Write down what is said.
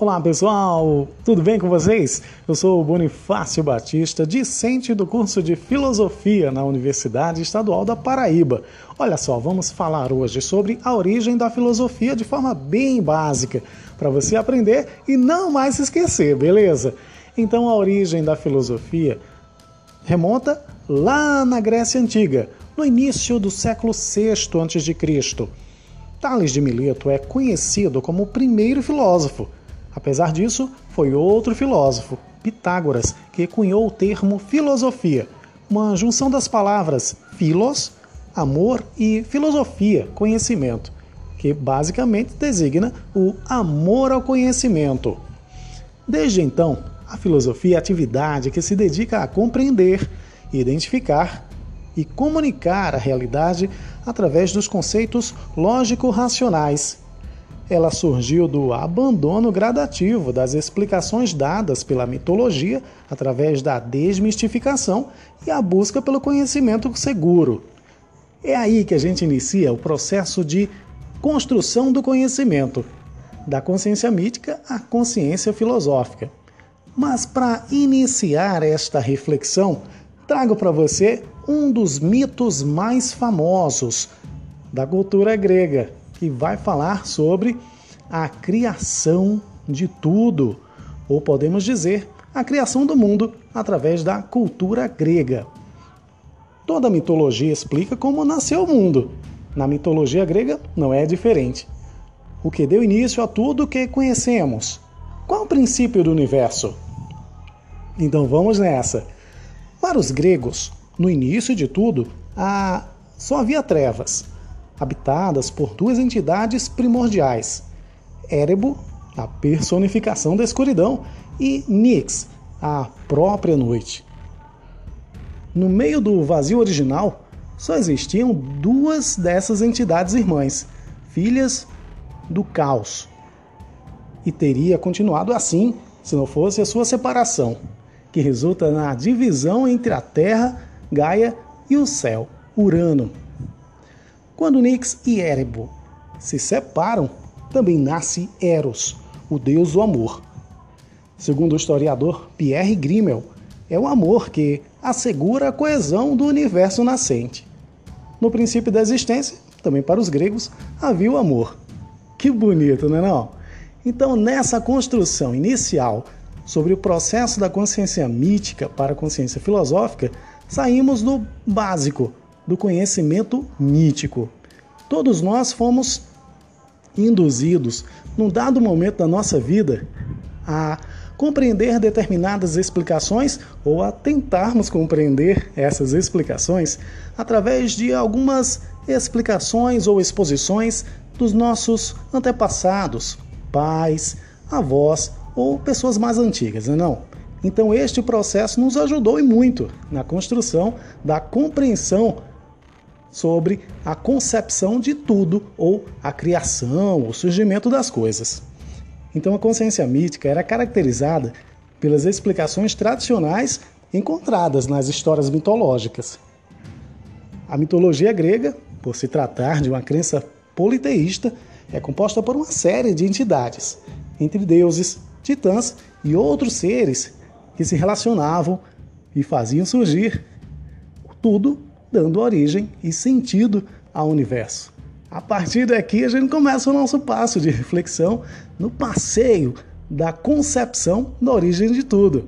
Olá pessoal, tudo bem com vocês? Eu sou o Bonifácio Batista, discente do curso de Filosofia na Universidade Estadual da Paraíba. Olha só, vamos falar hoje sobre a origem da filosofia de forma bem básica, para você aprender e não mais esquecer, beleza? Então, a origem da filosofia remonta lá na Grécia Antiga, no início do século VI a.C. Tales de Mileto é conhecido como o primeiro filósofo Apesar disso, foi outro filósofo, Pitágoras, que cunhou o termo filosofia, uma junção das palavras philos, amor, e filosofia, conhecimento, que basicamente designa o amor ao conhecimento. Desde então, a filosofia é a atividade que se dedica a compreender, identificar e comunicar a realidade através dos conceitos lógico-racionais ela surgiu do abandono gradativo das explicações dadas pela mitologia através da desmistificação e a busca pelo conhecimento seguro. É aí que a gente inicia o processo de construção do conhecimento, da consciência mítica à consciência filosófica. Mas para iniciar esta reflexão, trago para você um dos mitos mais famosos da cultura grega, que vai falar sobre a criação de tudo, ou podemos dizer, a criação do mundo através da cultura grega. Toda mitologia explica como nasceu o mundo. Na mitologia grega não é diferente. O que deu início a tudo que conhecemos. Qual o princípio do universo? Então vamos nessa. Para os gregos, no início de tudo, só havia trevas habitadas por duas entidades primordiais: Erebo, a personificação da escuridão, e Nix, a própria noite. No meio do vazio original, só existiam duas dessas entidades irmãs, filhas do caos. E teria continuado assim se não fosse a sua separação, que resulta na divisão entre a Terra, Gaia, e o céu, Urano. Quando Nix e Erebo se separam, também nasce Eros, o deus do amor. Segundo o historiador Pierre Grimmel, é o amor que assegura a coesão do universo nascente. No princípio da existência, também para os gregos, havia o amor. Que bonito, não é não? Então, nessa construção inicial sobre o processo da consciência mítica para a consciência filosófica, saímos do básico, do conhecimento mítico. Todos nós fomos induzidos, num dado momento da nossa vida, a compreender determinadas explicações ou a tentarmos compreender essas explicações através de algumas explicações ou exposições dos nossos antepassados, pais, avós ou pessoas mais antigas, não? É? Então este processo nos ajudou e muito na construção da compreensão sobre a concepção de tudo ou a criação, o surgimento das coisas. Então a consciência mítica era caracterizada pelas explicações tradicionais encontradas nas histórias mitológicas. A mitologia grega, por se tratar de uma crença politeísta, é composta por uma série de entidades, entre deuses, titãs e outros seres que se relacionavam e faziam surgir tudo dando origem e sentido ao universo. A partir daqui, a gente começa o nosso passo de reflexão no passeio da concepção da origem de tudo.